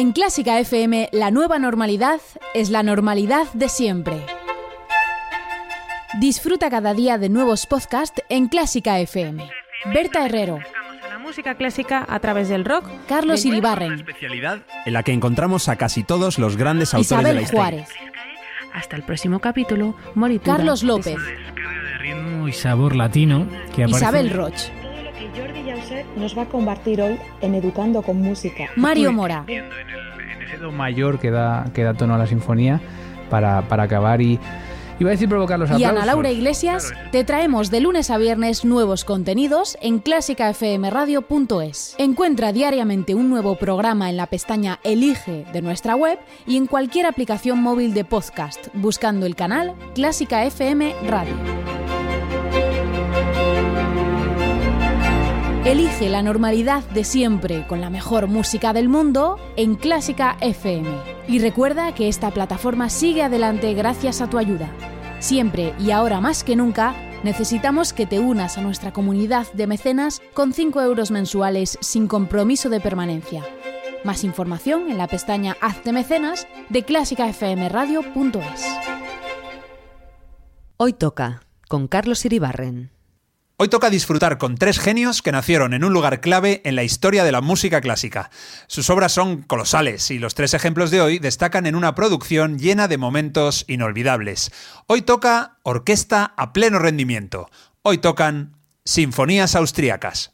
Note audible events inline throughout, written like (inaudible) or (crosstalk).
En Clásica FM, la nueva normalidad es la normalidad de siempre. Disfruta cada día de nuevos podcasts en Clásica FM. Berta Herrero, la música clásica a través del rock. Carlos Iribarren, Especialidad en la que encontramos a casi todos los grandes autores de la Isabel historia. Juárez, Hasta el próximo capítulo, Moritura. Carlos López, de ritmo y sabor latino que aparece Isabel Roch, Nos va a compartir hoy en Educando con Música. Mario Mora, en, el, en ese do mayor que da, que da tono a la sinfonía para, para acabar y iba a decir provocar los y aplausos. Ana Laura Iglesias, te traemos de lunes a viernes nuevos contenidos en clásicafmradio.es. Encuentra diariamente un nuevo programa en la pestaña Elige de nuestra web y en cualquier aplicación móvil de podcast, buscando el canal Clásica FM Radio. Elige la normalidad de siempre con la mejor música del mundo en Clásica FM. Y recuerda que esta plataforma sigue adelante gracias a tu ayuda. Siempre y ahora más que nunca, necesitamos que te unas a nuestra comunidad de mecenas con 5 euros mensuales sin compromiso de permanencia. Más información en la pestaña Hazte mecenas de clásicafmradio.es. Hoy toca con Carlos Iribarren. Hoy toca disfrutar con tres genios que nacieron en un lugar clave en la historia de la música clásica. Sus obras son colosales y los tres ejemplos de hoy destacan en una producción llena de momentos inolvidables. Hoy toca orquesta a pleno rendimiento. Hoy tocan sinfonías austriacas.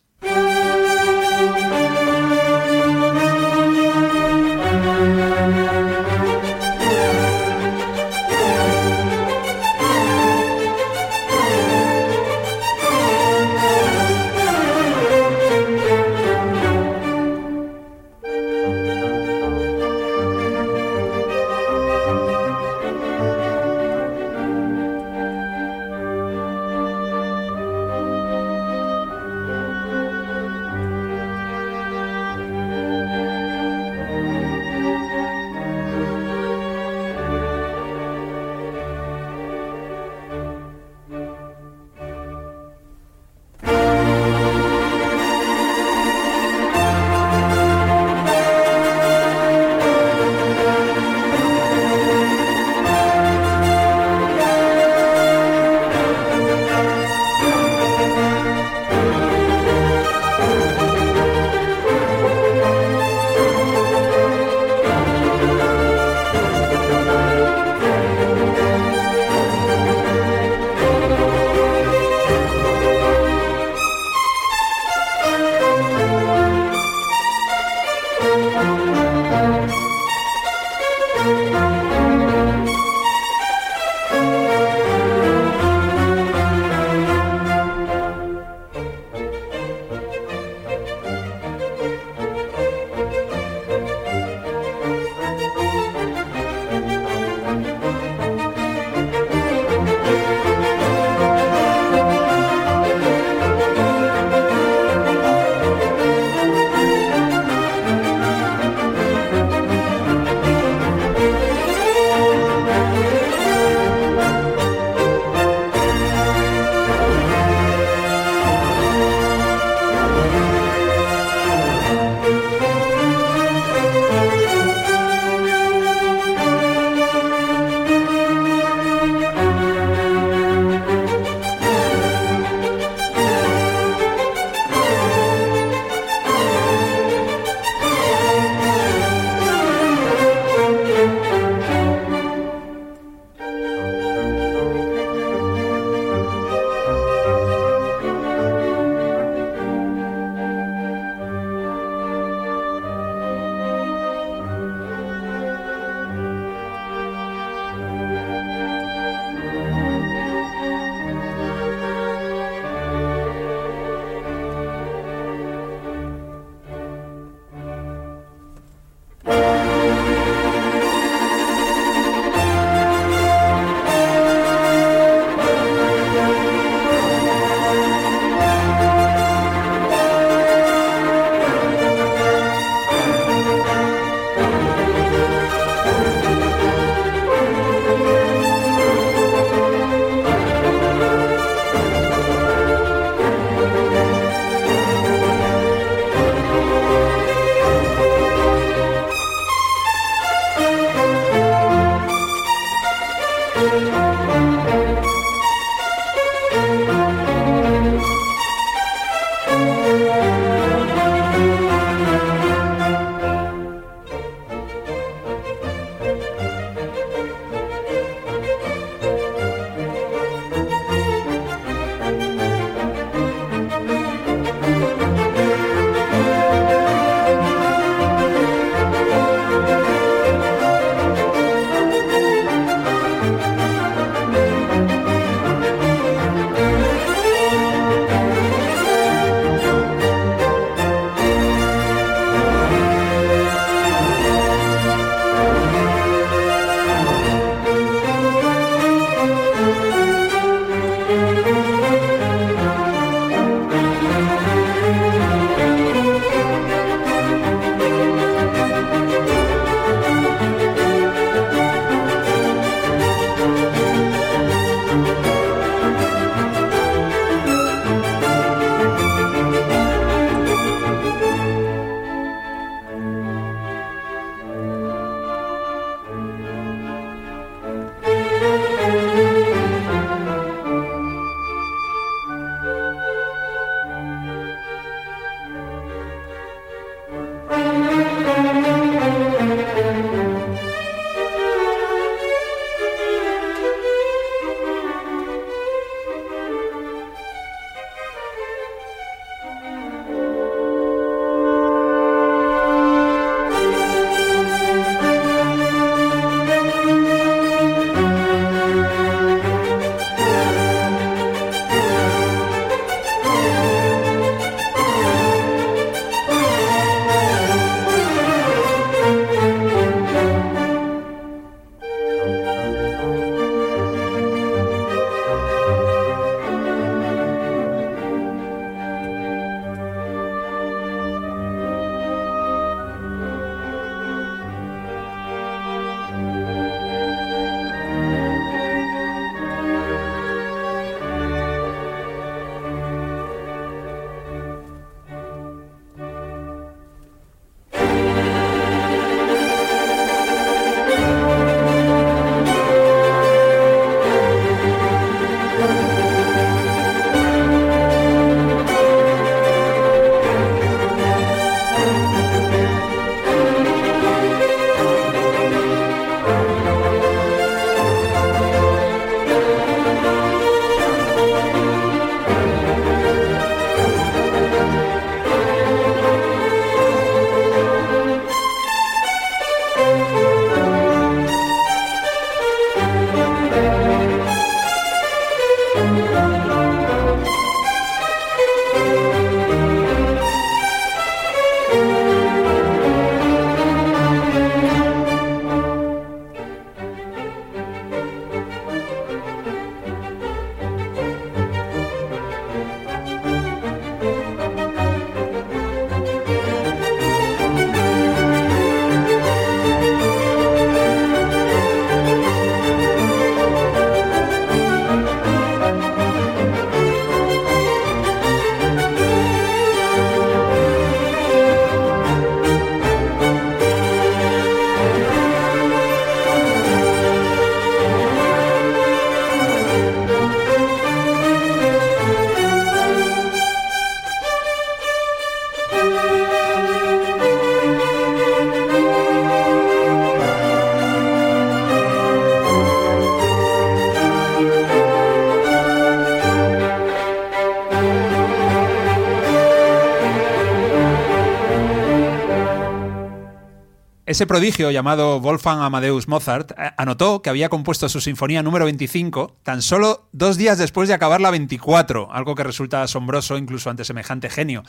Ese prodigio llamado Wolfgang Amadeus Mozart eh, anotó que había compuesto su sinfonía número 25 tan solo dos días después de acabar la 24, algo que resulta asombroso incluso ante semejante genio.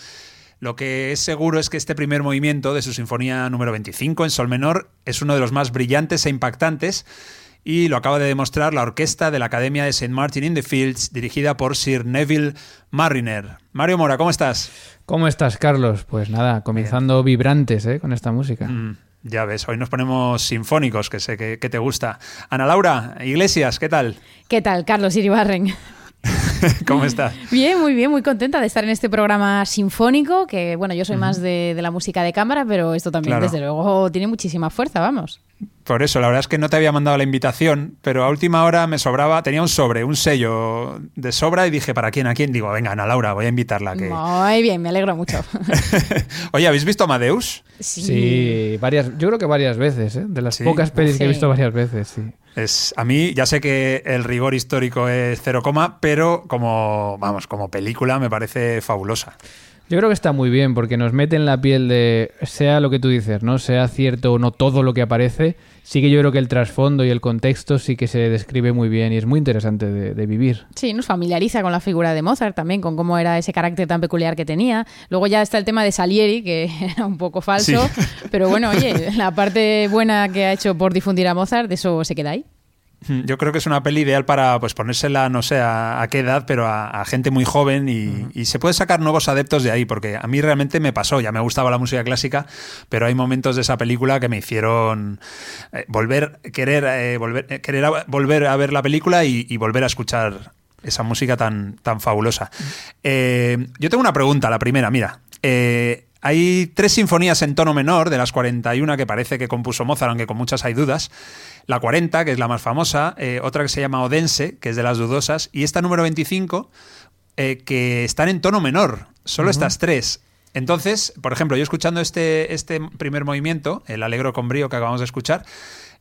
Lo que es seguro es que este primer movimiento de su sinfonía número 25 en sol menor es uno de los más brillantes e impactantes y lo acaba de demostrar la orquesta de la Academia de St. Martin in the Fields, dirigida por Sir Neville Mariner. Mario Mora, ¿cómo estás? ¿Cómo estás, Carlos? Pues nada, comenzando vibrantes ¿eh? con esta música. Mm, ya ves, hoy nos ponemos sinfónicos, que sé que, te gusta. Ana Laura, Iglesias, ¿qué tal? ¿Qué tal, Carlos Iribarren? (laughs) ¿Cómo estás? Bien, muy bien, muy contenta de estar en este programa sinfónico, que bueno, yo soy uh -huh. más de, de, la música de cámara, pero esto también, claro. desde luego, tiene muchísima fuerza, vamos. Por eso, la verdad es que no te había mandado la invitación, pero a última hora me sobraba, tenía un sobre, un sello de sobra y dije, ¿para quién? ¿A quién? Digo, venga, Ana Laura, voy a invitarla. Que... Muy bien, me alegro mucho. (laughs) Oye, ¿habéis visto Amadeus? Sí. sí, varias, yo creo que varias veces, ¿eh? de las sí. pocas pelis sí. que he visto varias veces, sí. Es, a mí ya sé que el rigor histórico es cero coma, pero como, vamos, como película me parece fabulosa. Yo creo que está muy bien porque nos mete en la piel de, sea lo que tú dices, ¿no? Sea cierto o no todo lo que aparece, sí que yo creo que el trasfondo y el contexto sí que se describe muy bien y es muy interesante de, de, vivir. Sí, nos familiariza con la figura de Mozart también, con cómo era ese carácter tan peculiar que tenía. Luego ya está el tema de Salieri, que (laughs) era un poco falso, sí. pero bueno, oye, la parte buena que ha hecho por difundir a Mozart, de eso se queda ahí. Yo creo que es una peli ideal para pues ponérsela, no sé a, a qué edad, pero a, a, gente muy joven y, uh -huh. y, se puede sacar nuevos adeptos de ahí, porque a mí realmente me pasó, ya me gustaba la música clásica, pero hay momentos de esa película que me hicieron eh, volver, querer, eh, volver, eh, querer a, volver a ver la película y, y, volver a escuchar esa música tan, tan fabulosa. Eh, yo tengo una pregunta, la primera, mira. Hay tres sinfonías en tono menor, de las 41 que parece que compuso Mozart, aunque con muchas hay dudas la 40, que es la más famosa, eh, otra que se llama Odense, que es de las dudosas, y esta número 25, eh, que están en tono menor, solo uh -huh. estas tres. Entonces, por ejemplo, yo escuchando este, este primer movimiento, el Alegro con brío que acabamos de escuchar,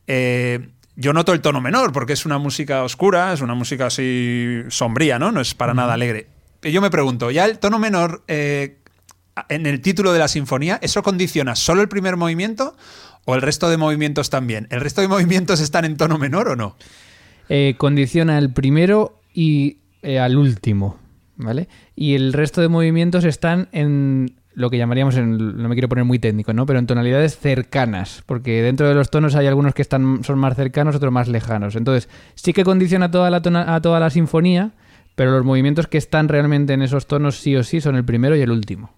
eh, yo noto el tono menor, porque es una música oscura, es una música así sombría, ¿no? No es para uh -huh. nada alegre. Y yo me pregunto, ¿ya el tono menor en el título de la sinfonía, eso condiciona solo el primer movimiento ¿O el resto de movimientos también? ¿El resto de movimientos están en tono menor o no? Eh, condiciona el primero y eh, al último, ¿vale? Y el resto de movimientos están en lo que llamaríamos, en, no me quiero poner muy técnico, ¿no? Pero en tonalidades cercanas, porque dentro de los tonos hay algunos que están, son más cercanos, otros más lejanos. Entonces, sí que condiciona toda la tona, a toda la sinfonía, pero los movimientos que están realmente en esos tonos sí o sí son el primero y el último.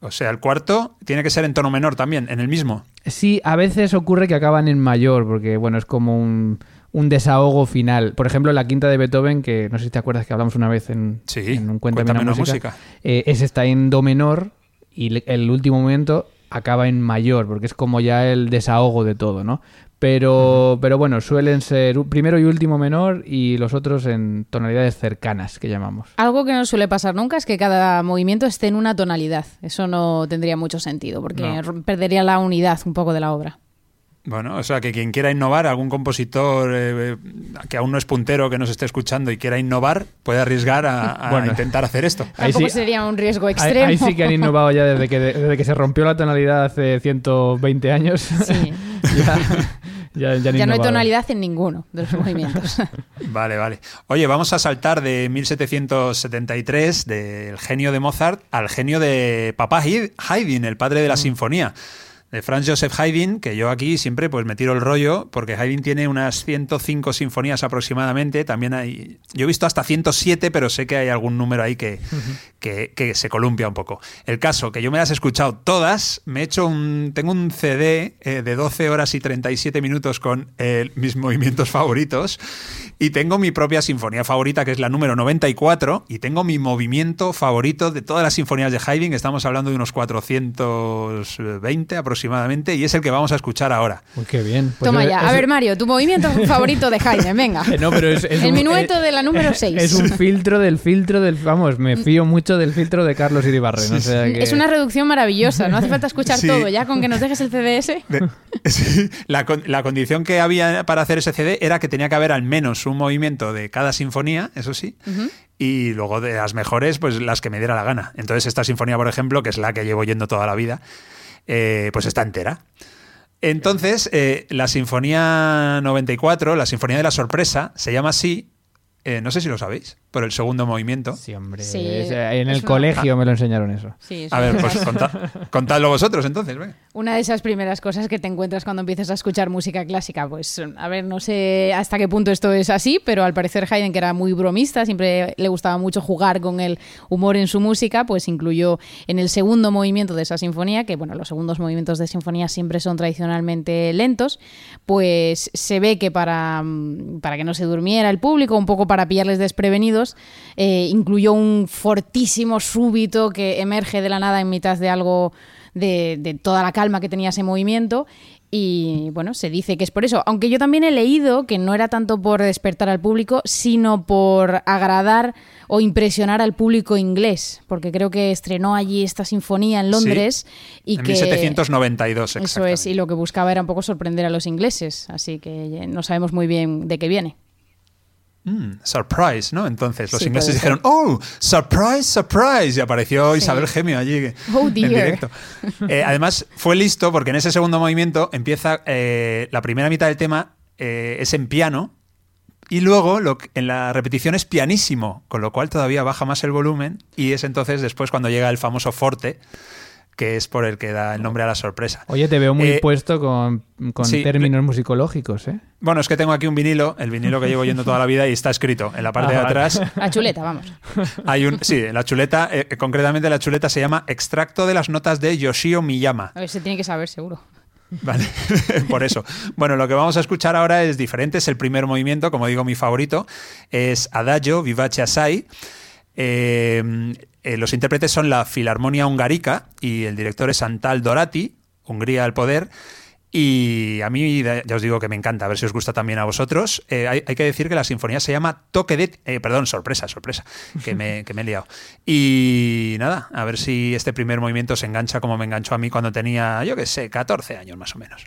O sea, el cuarto tiene que ser en tono menor también, en el mismo. Sí, a veces ocurre que acaban en mayor, porque bueno, es como un, un desahogo final. Por ejemplo, la quinta de Beethoven, que no sé si te acuerdas que hablamos una vez en, sí, en un Cuéntame, una música, música. Eh, ese está en do menor y el último momento acaba en mayor, porque es como ya el desahogo de todo, ¿no? Pero, pero bueno, suelen ser primero y último menor y los otros en tonalidades cercanas, que llamamos. Algo que no suele pasar nunca es que cada movimiento esté en una tonalidad. Eso no tendría mucho sentido, porque no. perdería la unidad un poco de la obra. Bueno, o sea, que quien quiera innovar, algún compositor eh, que aún no es puntero, que nos esté escuchando y quiera innovar, puede arriesgar a, a bueno, intentar hacer esto. Tampoco sí, sería un riesgo extremo. Ahí, ahí, sí que han innovado ya desde que, desde que se rompió la tonalidad hace 120 años. Sí. (laughs) ya, ya, ya, ya no hay tonalidad en ninguno de los (laughs) movimientos. (laughs) vale, vale. Oye, vamos a saltar de 1773, del genio de Mozart, al genio de Papá Haydn, el padre de la mm. sinfonía de Franz Joseph Haydn, que yo aquí siempre pues me tiro el rollo, porque Haydn tiene unas 105 sinfonías aproximadamente, también hay, yo he visto hasta 107, pero sé que hay algún número ahí que. Que, que, se columpia un poco. El caso, que yo me las he escuchado todas, me he hecho un, tengo un CD eh, de 12 horas y 37 minutos con eh, mis (laughs) movimientos favoritos, y tengo mi propia sinfonía favorita, que es la número 94, y tengo mi movimiento favorito de todas las sinfonías de Haydn, estamos hablando de unos 420 aproximadamente, aproximadamente y es el que vamos a escuchar ahora. Uy, qué bien. Pues Toma ya. Es... A ver, Mario, tu movimiento (laughs) favorito de Jaime, venga. no, pero es, es el un, minueto es, de la número 6. (laughs) Es un filtro del filtro del... Vamos, me fío mucho del filtro de Carlos Iribarren. O sea que... Es una reducción maravillosa, no hace falta escuchar sí. todo, ya con que nos dejes el CDS. De, sí, la, la condición que había para hacer ese CD era que tenía que haber al menos un movimiento de cada sinfonía, eso sí, uh -huh y luego de las mejores, pues las que me diera la gana. Entonces esta sinfonía, por ejemplo, que es la que llevo yendo toda la vida, eh, pues está entera. Entonces, eh, la Sinfonía 94, la Sinfonía de la Sorpresa, se llama así, eh, no sé si lo sabéis, por el segundo movimiento. Sí, hombre. Sí, es- en el una- colegio me lo enseñaron eso. Sí, es A ver, pues contad- contadlo vosotros entonces. Una de esas primeras cosas que te encuentras cuando empiezas a escuchar música clásica, pues a ver, no sé hasta qué punto esto es así, pero al parecer Haydn, que era muy bromista, siempre le gustaba mucho jugar con el humor en su música, pues incluyó en el segundo movimiento de esa sinfonía, que bueno, los segundos movimientos de sinfonía siempre son tradicionalmente lentos, pues se ve que para, mm, para que no se durmiera el público, un poco para pillarles desprevenidos, eh, incluyó un fortísimo súbito que emerge de la nada en mitad de algo de, de toda la calma que tenía ese movimiento. Y bueno, se dice que es por eso. Aunque yo también he leído que no era tanto por despertar al público, sino por agradar o impresionar al público inglés. Porque creo que estrenó allí esta sinfonía en Londres y en que. 1792, Eso exactamente. es, y lo que buscaba era un poco sorprender a los ingleses. Así que no sabemos muy bien de qué viene. Mm, surprise, ¿no? Entonces los Sí, ingleses dijeron, ¡Oh! ¡Surprise, surprise! Y apareció Sí. Isabel Gemio allí Oh, en dear. directo. (laughs) Eh, además, fue listo porque en ese segundo movimiento empieza eh, la primera mitad del tema eh, es en piano y luego lo que- en la repetición es pianísimo, con lo cual todavía baja más el volumen y es entonces después cuando llega el famoso forte, que es por el que da el nombre a la sorpresa. Oye, te veo muy Eh, puesto con, con sí, términos musicológicos, ¿eh? Bueno, es que tengo aquí un vinilo, el vinilo que llevo yendo toda la vida y está escrito en la parte Ah, de vale. atrás. La chuleta, vamos. Hay un, sí, la chuleta, eh, concretamente la chuleta se llama Extracto de las notas de Yoshio Miyama. A ver, se tiene que saber, seguro. Vale, (laughs) por eso. Bueno, lo que vamos a escuchar ahora es diferente, es el primer movimiento, como digo, mi favorito, es Adagio Vivace Assai. Eh, eh, los intérpretes son la Filarmonia Hungarica y el director es Antal Dorati, Hungría al poder. Y a mí, ya os digo que me encanta, a ver si os gusta también a vosotros. Eh, hay, que decir que la sinfonía se llama Toque de... eh, perdón, sorpresa, sorpresa, que me, que me he liado. Y nada, a ver si este primer movimiento se engancha como me enganchó a mí cuando tenía, yo qué sé, 14 años más o menos.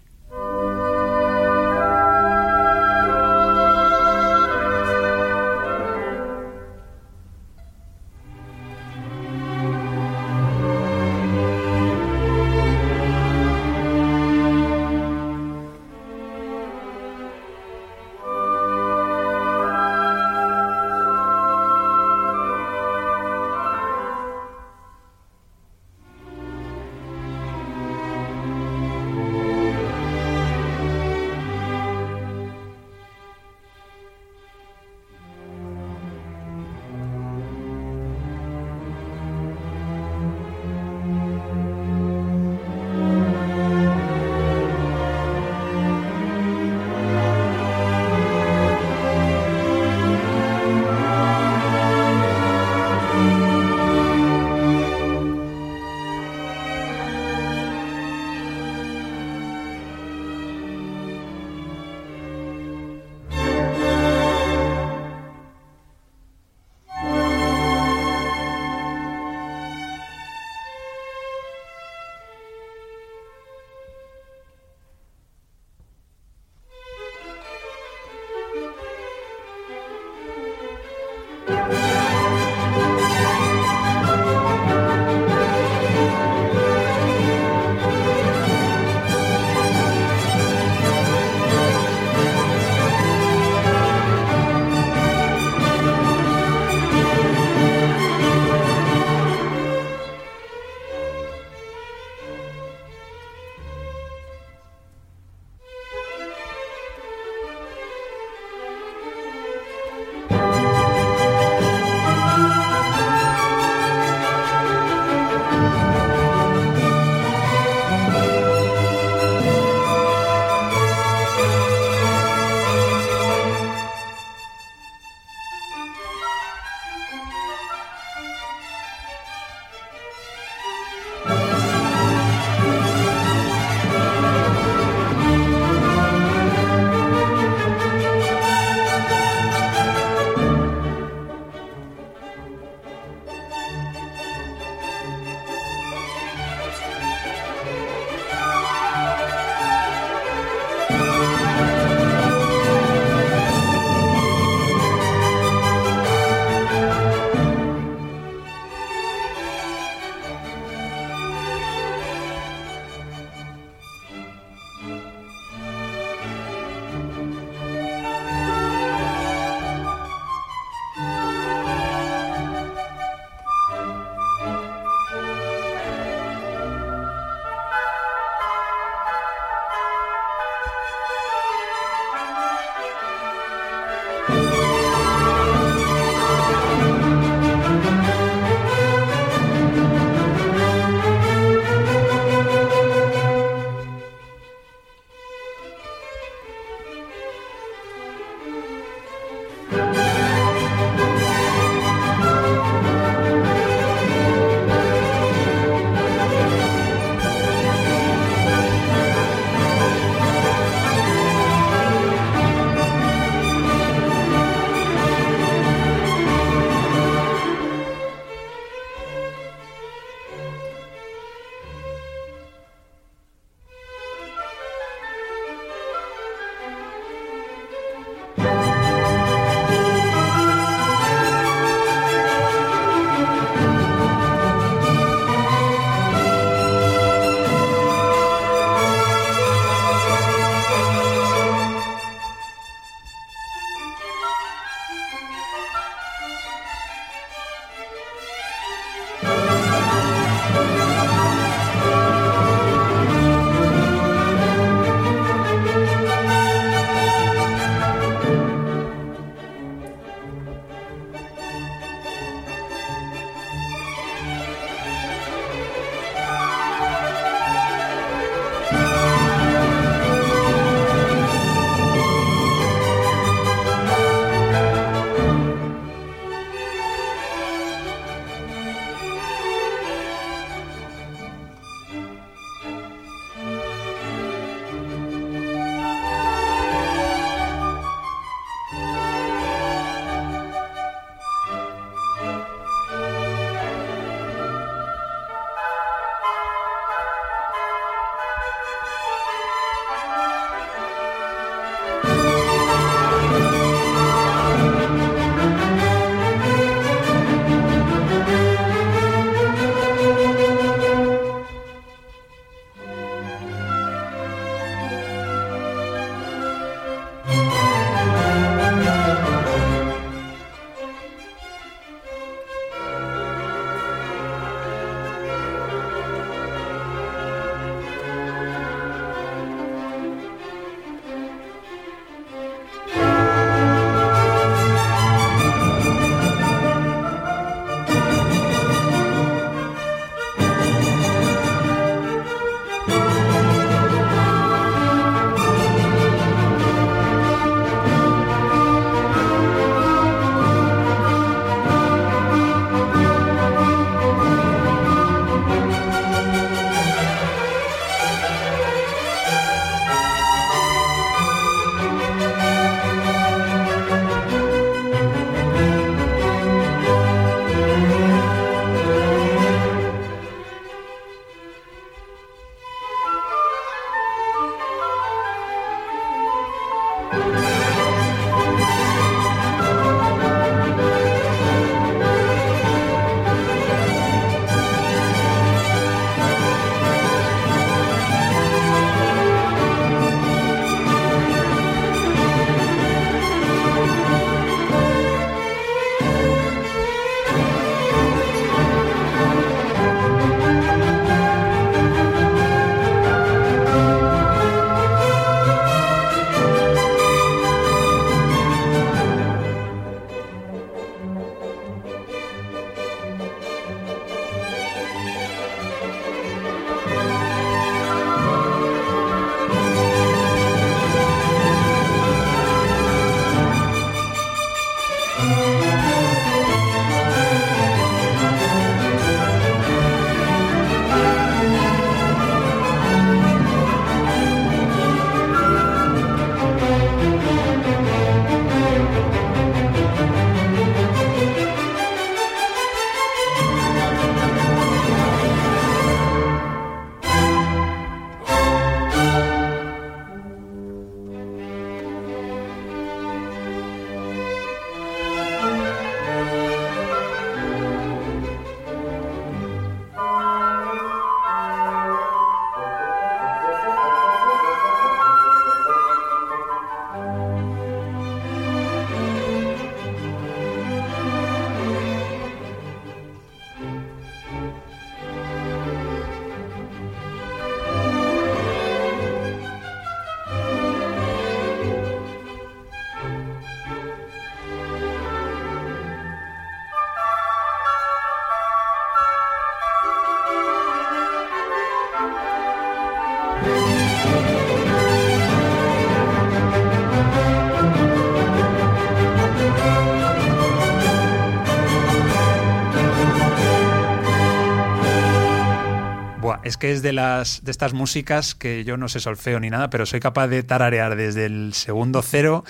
Es que es de las de estas músicas que yo no sé solfeo ni nada, pero soy capaz de tararear desde el segundo cero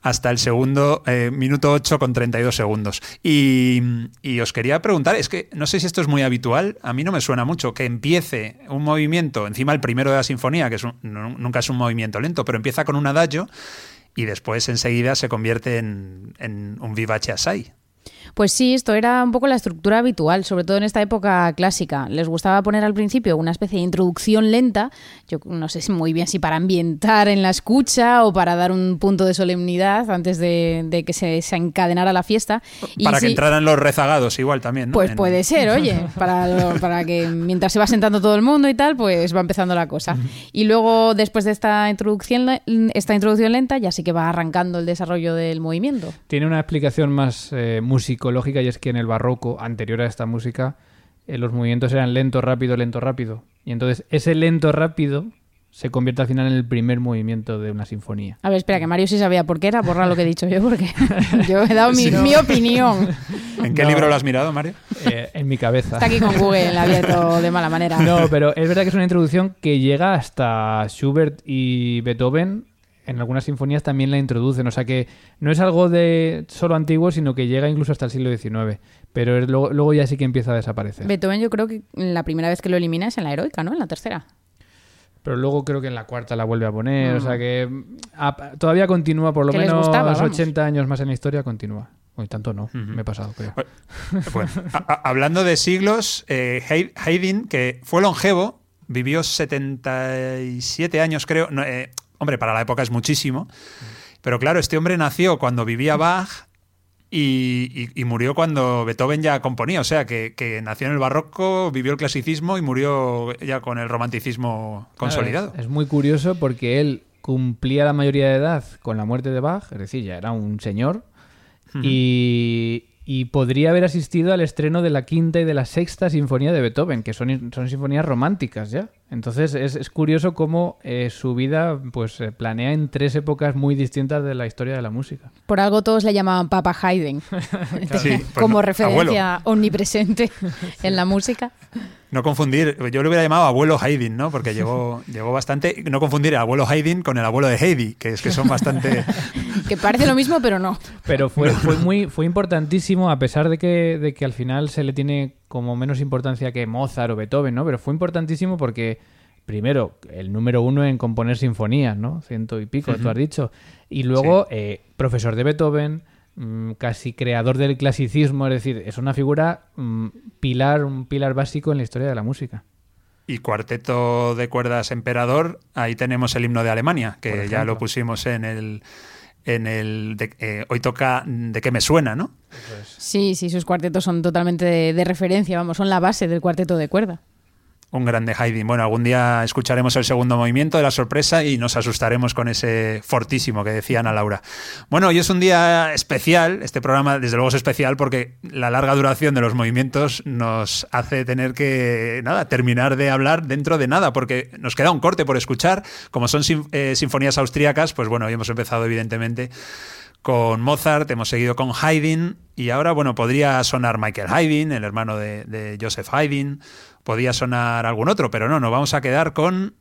hasta el segundo eh, minuto 8 con 32 segundos. Y, os quería preguntar, es que no sé si esto es muy habitual, a mí no me suena mucho que empiece un movimiento, encima el primero de la sinfonía, que nunca es un movimiento lento, pero empieza con un adagio y después enseguida se convierte en, en un vivace assai. Pues sí, esto era un poco la estructura habitual, sobre todo en esta época clásica. Les gustaba poner al principio una especie de introducción lenta, yo no sé si muy bien si para ambientar en la escucha o para dar un punto de solemnidad antes de, de que se, se encadenara la fiesta. Y Para que entraran los rezagados igual también, ¿no? Pues En- puede ser, (laughs) oye, para, lo- para que mientras se va sentando todo el mundo y tal, pues va empezando la cosa. Y luego, después de esta introducción, esta introducción lenta, ya sí que va arrancando el desarrollo del movimiento. Tiene una explicación más eh, y es que en el barroco, anterior a esta música, eh, los movimientos eran lento, rápido, lento, rápido. Y entonces ese lento, rápido se convierte al final en el primer movimiento de una sinfonía. A ver, espera, que Mario sí sabía por qué era, borra lo que he dicho yo, porque (laughs) yo he dado mi, Sí, no. mi opinión. (laughs) ¿En qué No. libro lo has mirado, Mario? Eh, en mi cabeza. Está aquí con Google, la abierto de mala manera. No, pero es verdad que es una introducción que llega hasta Schubert y Beethoven. En algunas sinfonías también la introducen. O sea que no es algo de solo antiguo, sino que llega incluso hasta el siglo XIX. Pero es- luego, luego ya sí que empieza a desaparecer. Beethoven yo creo que la primera vez que lo elimina es en la heroica, ¿no? En la tercera. Pero luego creo que en la cuarta la vuelve a poner. O sea que mm, a- todavía continúa, por lo menos gustaba, vamos. 80 años más en la historia, continúa. Uy, tanto no, me he pasado, creo. Bueno, a- a- hablando de siglos, eh, Hay- Haydn, que fue longevo, vivió 77 años, creo. No, eh, hombre, para la época es muchísimo. Pero claro, este hombre nació cuando vivía Bach y, y- y murió cuando Beethoven ya componía. O sea, que, que nació en el barroco, vivió el clasicismo y murió ya con el romanticismo consolidado. Claro, es, es muy curioso porque él cumplía la mayoría de edad con la muerte de Bach, es decir, ya era un señor, y, y podría haber asistido al estreno de la quinta y de la sexta sinfonía de Beethoven, que son, son sinfonías románticas ya. Entonces es, es curioso cómo eh, su vida pues se planea en tres épocas muy distintas de la historia de la música. Por algo todos le llamaban Papa Haydn, (laughs) Sí, (laughs) pues como no, referencia omnipresente (laughs) en la música. No confundir, yo le hubiera llamado abuelo Haydn, ¿no? Porque llegó, llegó bastante. No confundir el abuelo Haydn con el abuelo de Heidi, que es que son bastante. Que parece lo mismo, pero no. Pero fue, fue muy fue importantísimo, a pesar de que, de que al final se le tiene como menos importancia que Mozart o Beethoven, ¿no? Pero fue importantísimo porque, primero, el número uno en componer sinfonías, ¿no? Ciento y pico, tú has dicho. Y luego, eh, profesor de Beethoven, mm, casi creador del clasicismo, es decir, es una figura mm, pilar, un pilar básico en la historia de la música. Y cuarteto de cuerdas emperador, ahí tenemos el himno de Alemania, que ya lo pusimos en el. En el de- eh, hoy toca de qué me suena, ¿no? Sí, sí, sus cuartetos son totalmente de, de referencia, vamos, son la base del cuarteto de cuerda. Un grande Haydn. Bueno, algún día escucharemos el segundo movimiento de la sorpresa y nos asustaremos con ese fortísimo que decía Ana Laura. Bueno, hoy es un día especial. Este programa, desde luego, es especial porque la larga duración de los movimientos nos hace tener que, nada, terminar de hablar dentro de nada, porque nos queda un corte por escuchar. Como son sin- eh, sinfonías austríacas, pues bueno, hoy hemos empezado, evidentemente, con Mozart, hemos seguido con Haydn y ahora, bueno, podría sonar Michael Haydn, el hermano de, de Joseph Haydn, podría sonar algún otro, pero no, nos vamos a quedar con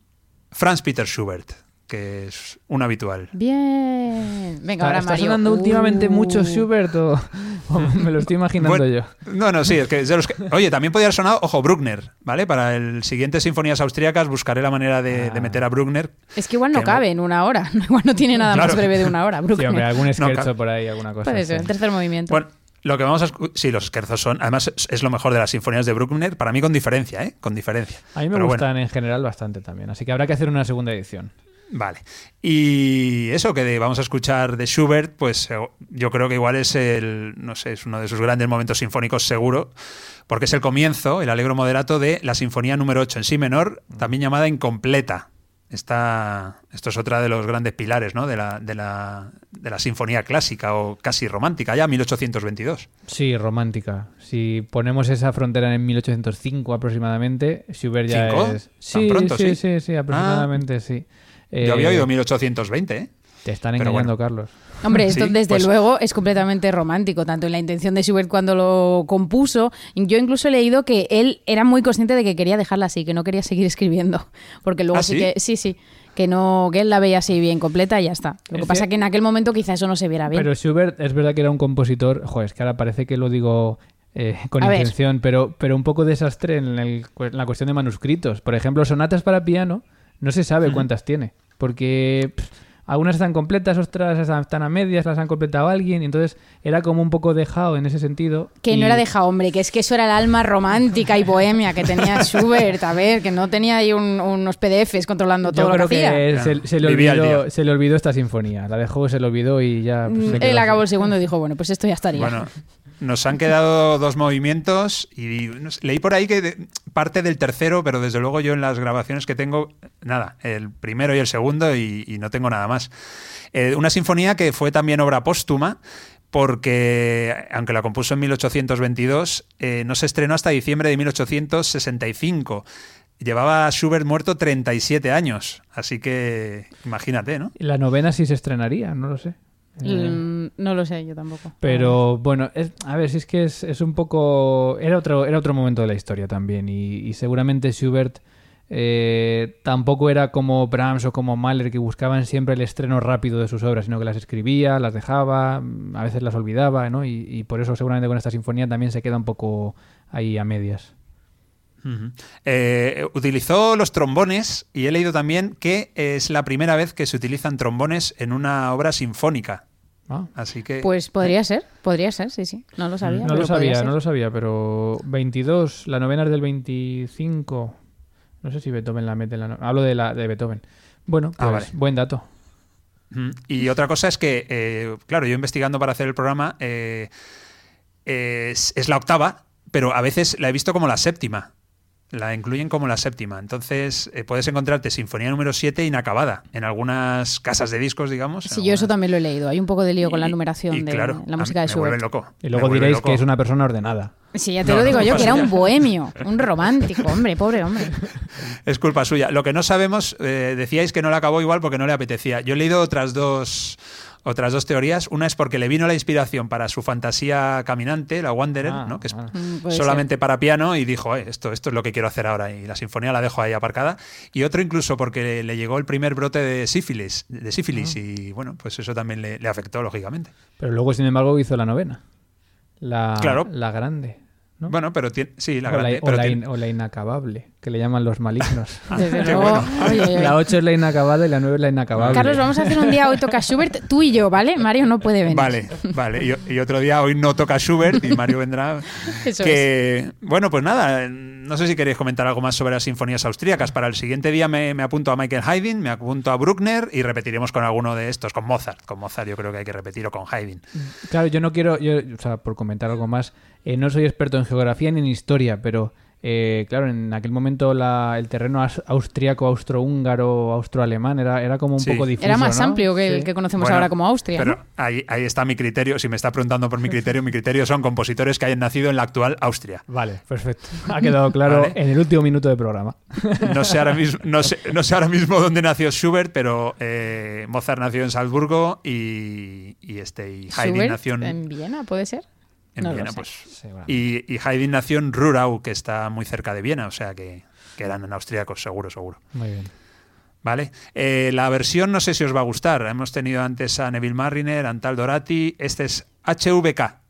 Franz Peter Schubert, que es un habitual. Bien. Venga, ¿Está, ahora está Mario. sonando últimamente Uh. mucho Schubert o, o me lo estoy imaginando Bueno, yo? No, no, sí, es que, los Oye, también podría haber sonado, ojo, Bruckner, ¿vale? Para el siguiente Sinfonías Austríacas buscaré la manera de, de Ah. meter a Bruckner. Es que igual no Que- cabe en una hora. (laughs) Igual no tiene nada más breve de una hora. Sí, Bruckner. hombre, algún por ahí, alguna cosa. Puede ser, sí. el tercer movimiento. Bueno, lo que vamos a Sí, los scherzos son. Además, es, lo mejor de las sinfonías de Bruckner, para mí con diferencia, ¿eh? Con diferencia. A mí me Pero bueno. gustan en general bastante también, así que habrá que hacer una segunda edición. Vale. Y eso que de- vamos a escuchar de Schubert, pues eh, yo creo que igual es el, no sé, es uno de sus grandes momentos sinfónicos seguro, porque es el comienzo, el alegro moderato de la sinfonía número 8 en sí menor, también llamada incompleta. Está, esto es otra de los grandes pilares ¿no? de, la, de, la, de la sinfonía clásica o casi romántica, ya 1822. Sí, romántica. Si ponemos esa frontera en 1805 aproximadamente, Schubert ya ¿Cinco? es... ¿Tan Sí, pronto, sí, sí? sí, sí, aproximadamente sí. Yo había Eh, oído 1820, ¿eh? Te están engañando, bueno. Carlos. Hombre, esto Sí, desde pues- luego es completamente romántico, tanto en la intención de Schubert cuando lo compuso. Yo incluso he leído que él era muy consciente de que quería dejarla así, que no quería seguir (laughs) escribiendo. Porque luego ¿Ah, sí sí? que, sí, sí, que no, que él la veía así bien completa y ya está. Lo que Es pasa que- es que en aquel momento quizá eso no se viera bien. Pero Schubert es verdad que era un compositor, joder, es que ahora parece que lo digo eh, con A ver. intención, pero, pero un poco desastre en, el- en la cuestión de manuscritos. Por ejemplo, sonatas para piano, no se sabe cuántas tiene, porque pff, algunas están completas, otras están a medias, las han completado alguien, y entonces era como un poco dejado en ese sentido. Que y- no era deja hombre, que es que eso era el alma romántica y bohemia que tenía (laughs) Schubert. A ver, que no tenía ahí un- unos PDFs controlando todo Yo lo creo que hacía. se, se le olvidó, día. se le olvidó esta sinfonía. La dejó, se le olvidó y ya. pues, se Mm, quedó Él así. acabó el segundo y dijo, bueno, pues esto ya estaría. Bueno, nos han quedado dos movimientos y leí por ahí que parte del tercero, pero desde luego yo en las grabaciones que tengo, nada, el primero y el segundo y, no tengo nada más. Eh, una sinfonía que fue también obra póstuma porque, aunque la compuso en 1822, eh, no se estrenó hasta diciembre de 1865. Llevaba Schubert muerto 37 años, así que imagínate, ¿no? La novena sí se estrenaría, no lo sé. Mm, no lo sé, yo tampoco. Pero bueno, es- a ver, si es que es, es un poco... Era otro, era otro momento de la historia también y, y seguramente Schubert eh, tampoco era como Brahms o como Mahler que buscaban siempre el estreno rápido de sus obras, sino que las escribía, las dejaba, mm, a veces las olvidaba, ¿no? Y, y por eso seguramente con esta sinfonía también se queda un poco ahí a medias. Eh, utilizó los trombones y he leído también que es la primera vez que se utilizan trombones en una obra sinfónica. Ah. Así que Pues podría ser, podría ser, sí, sí. No lo sabía. No pero lo sabía, no lo sabía, pero 22, la novena es del 25. No sé si Beethoven la mete en la no- Hablo de la de Beethoven. Bueno, Ah, pues vale. buen dato. Y otra cosa es que, eh, claro, yo investigando para hacer el programa, eh, es, es la octava, pero a veces la he visto como la séptima. La incluyen como la séptima. Entonces eh, puedes encontrarte Sinfonía número 7 inacabada en algunas casas de discos, digamos. Sí, yo eso también lo he leído. Hay un poco de lío con la numeración y de claro, la música de me vuelven Schubert. loco. Y luego diréis loco. que es una persona ordenada. Sí, ya te No, lo digo no yo, que era un (laughs) bohemio, un romántico, hombre, pobre hombre. Es culpa suya. Lo que no sabemos, eh, decíais que no la acabó igual porque no le apetecía. Yo he leído otras dos, otras dos teorías. Una es porque le vino la inspiración para su fantasía caminante, la Wanderer, Ah, ¿no? que es. Mm, solamente para piano, y dijo, "Eh, esto, esto es lo que quiero hacer ahora, y la sinfonía la dejo ahí aparcada. Y otro incluso porque le, le llegó el primer brote de sífilis, de sífilis Ah. y bueno, pues eso también le, le afectó, lógicamente. Pero luego, sin embargo, hizo la novena. La, Claro. la grande. ¿No? Bueno, pero tiene, sí, la o, la, o pero la tiene- in- o la inacabable, que le llaman los malignos. (laughs) Desde luego, (laughs) bueno. la 8 es la inacabada y la 9 es la inacabable. Carlos, vamos a hacer un día hoy toca Schubert, tú y yo, ¿vale? Mario no puede venir. Vale, vale. Y, y otro día, hoy no toca Schubert y Mario vendrá. (laughs) Eso que, bueno, pues nada, no sé si queréis comentar algo más sobre las sinfonías austríacas. Para el siguiente día me, me apunto a Michael Haydn, me apunto a Bruckner y repetiremos con alguno de estos, con Mozart. Con Mozart yo creo que hay que repetir o con Haydn. Claro, yo no quiero, yo, o sea, por comentar algo más, eh, no soy experto en geografía ni en historia, pero eh, claro, en aquel momento la- el terreno austríaco, austrohúngaro, austroalemán era, era como un Sí. poco difuso. Era más ¿no? amplio que el que conocemos Bueno, ahora como Austria. Pero ¿no? ahí, ahí está mi criterio. Si me está preguntando por mi criterio, mi criterio son compositores que hayan nacido en la actual Austria. Vale, perfecto. Ha quedado claro Vale. en el último minuto de programa. No sé ahora mismo, no sé, (laughs) no sé ahora mismo dónde nació Schubert, pero eh, Mozart nació en Salzburgo y, y este y Haydn Schubert nació en, en Viena, ¿puede ser? En no Viena, pues. Y, y Haydn nació en Rurau, que está muy cerca de Viena, o sea que, que eran en austríacos, seguro, seguro. Muy bien. ¿Vale? Eh, la versión no sé si os va a gustar. Hemos tenido antes a Neville Marriner, Antal Dorati. Este es HVK.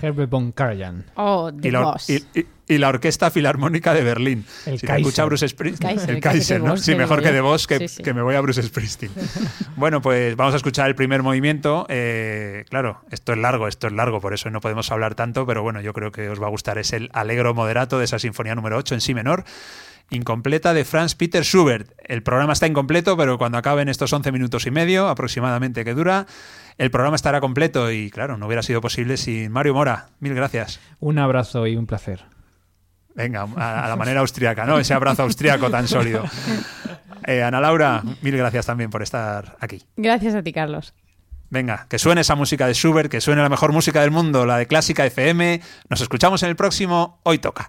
Herbert von Karajan. Oh, Y la, Boss. y- y- y la Orquesta Filarmónica de Berlín. El si te Kaiser. escucha Bruce Springsteen. Kaiser, el Kaiser ¿no? Sí, mejor que de vos, que, Sí, sí. que me voy a Bruce Springsteen. (laughs) bueno, pues vamos a escuchar el primer movimiento. Eh, claro, esto es largo, esto es largo, por eso no podemos hablar tanto, pero bueno, yo creo que os va a gustar. Es el Alegro Moderato de esa sinfonía número 8 en Si menor. Incompleta de Franz Peter Schubert. El programa está incompleto, pero cuando acaben estos 11 minutos y medio aproximadamente que dura, el programa estará completo y claro, no hubiera sido posible sin Mario Mora. Mil gracias. Un abrazo y un placer. Venga, a, a la manera austriaca, ¿no? Ese abrazo austriaco tan sólido. Eh, Ana Laura, mil gracias también por estar aquí. Gracias a ti, Carlos. Venga, que suene esa música de Schubert, que suene la mejor música del mundo, la de Clásica FM. Nos escuchamos en el próximo Hoy Toca.